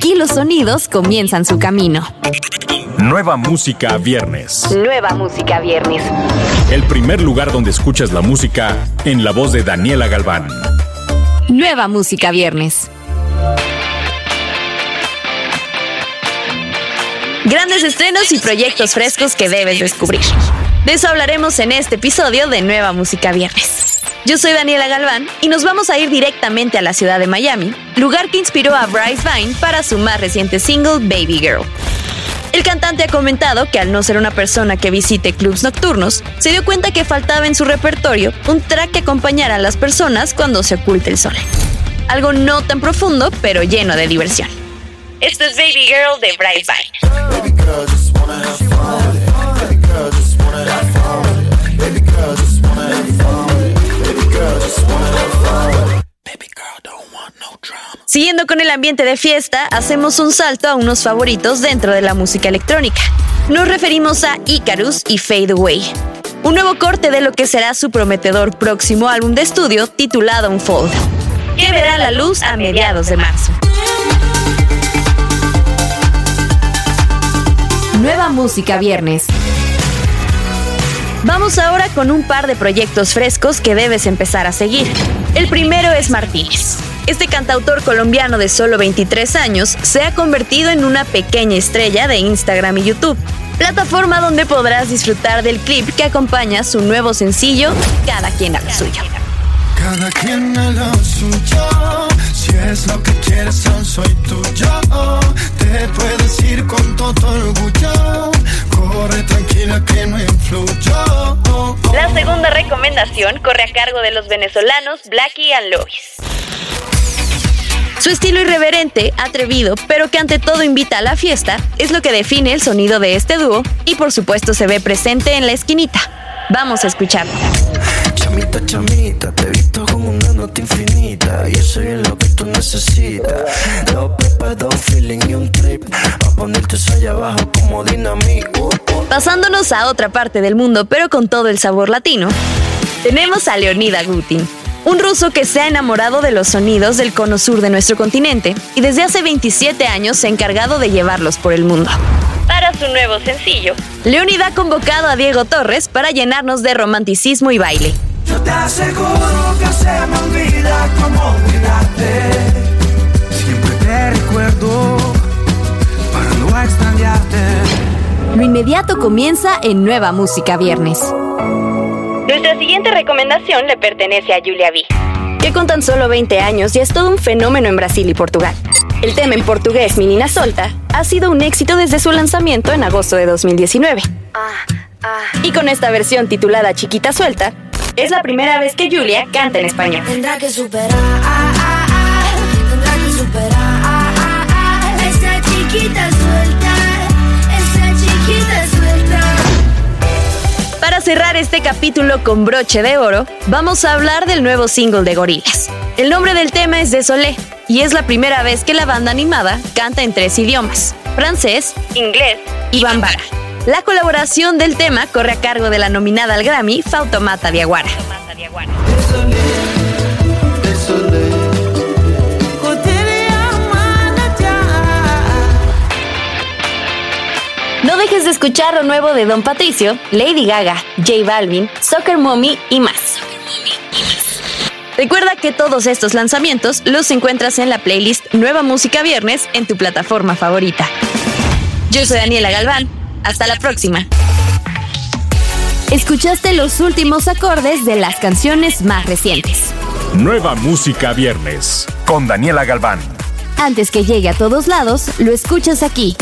Aquí los sonidos comienzan su camino. Nueva música viernes. Nueva música viernes. El primer lugar donde escuchas la música en la voz de Daniela Galván. Nueva música viernes. Grandes estrenos y proyectos frescos que debes descubrir. De eso hablaremos en este episodio de Nueva Música Viernes. Yo soy Daniela Galván y nos vamos a ir directamente a la ciudad de Miami, lugar que inspiró a Bryce Vine para su más reciente single Baby Girl. El cantante ha comentado que al no ser una persona que visite clubs nocturnos, se dio cuenta que faltaba en su repertorio un track que acompañara a las personas cuando se oculta el sol. Algo no tan profundo, pero lleno de diversión. Esto es Baby Girl de Bryce Vine. Siguiendo con el ambiente de fiesta, hacemos un salto a unos favoritos dentro de la música electrónica. Nos referimos a Icarus y Fade Away, un nuevo corte de lo que será su prometedor próximo álbum de estudio titulado Unfold, que verá la luz a mediados de marzo. Nueva música viernes. Vamos ahora con un par de proyectos frescos que debes empezar a seguir. El primero es Martínez. Este cantautor colombiano de solo 23 años se ha convertido en una pequeña estrella de Instagram y YouTube, plataforma donde podrás disfrutar del clip que acompaña su nuevo sencillo Cada quien a lo suyo. Cada quien a lo suyo, si es lo que quieres, soy tuyo. Te puedes ir con todo orgullo, corre tranquila que no influyo. La segunda recomendación corre a cargo de los venezolanos Blackie and Lois. Su estilo irreverente, atrevido, pero que ante todo invita a la fiesta, es lo que define el sonido de este dúo y por supuesto se ve presente en la esquinita. Vamos a escucharlo. Chamita, chamita, te he visto como una nota infinita y eso es lo que tú necesitas. No preparo feeling y un trip a ponerte eso allá abajo como dinamita. Pasándonos a otra parte del mundo, pero con todo el sabor latino, tenemos a Leonida Gutin, un ruso que se ha enamorado de los sonidos del cono sur de nuestro continente y desde hace 27 años se ha encargado de llevarlos por el mundo. Para su nuevo sencillo, Leonida ha convocado a Diego Torres para llenarnos de romanticismo y baile. Yo te aseguro que se me olvida cómo olvidarte. Siempre te recuerdo para no extrañarte. Lo inmediato comienza en Nueva Música Viernes. Nuestra siguiente recomendación le pertenece a Julia V, que con tan solo 20 años ya es todo un fenómeno en Brasil y Portugal. El tema en portugués Menina Solta ha sido un éxito desde su lanzamiento en agosto de 2019. Y con esta versión titulada Chiquita Suelta, es la primera vez que Julia canta en español. Tendrá que superar, cerrar este capítulo con broche de oro, vamos a hablar del nuevo single de Gorillaz. El nombre del tema es Désolé y es la primera vez que la banda animada canta en tres idiomas: francés, inglés y bambara. La colaboración del tema corre a cargo de la nominada al Grammy Fautomata Diaguara. No dejes de escuchar lo nuevo de Don Patricio, Lady Gaga, J Balvin, Soccer Mommy y más. Recuerda que todos estos lanzamientos los encuentras en la playlist Nueva Música Viernes en tu plataforma favorita. Yo soy Daniela Galván. Hasta la próxima. Escuchaste los últimos acordes de las canciones más recientes. Nueva música viernes con Daniela Galván. Antes que llegue a todos lados, lo escuchas aquí,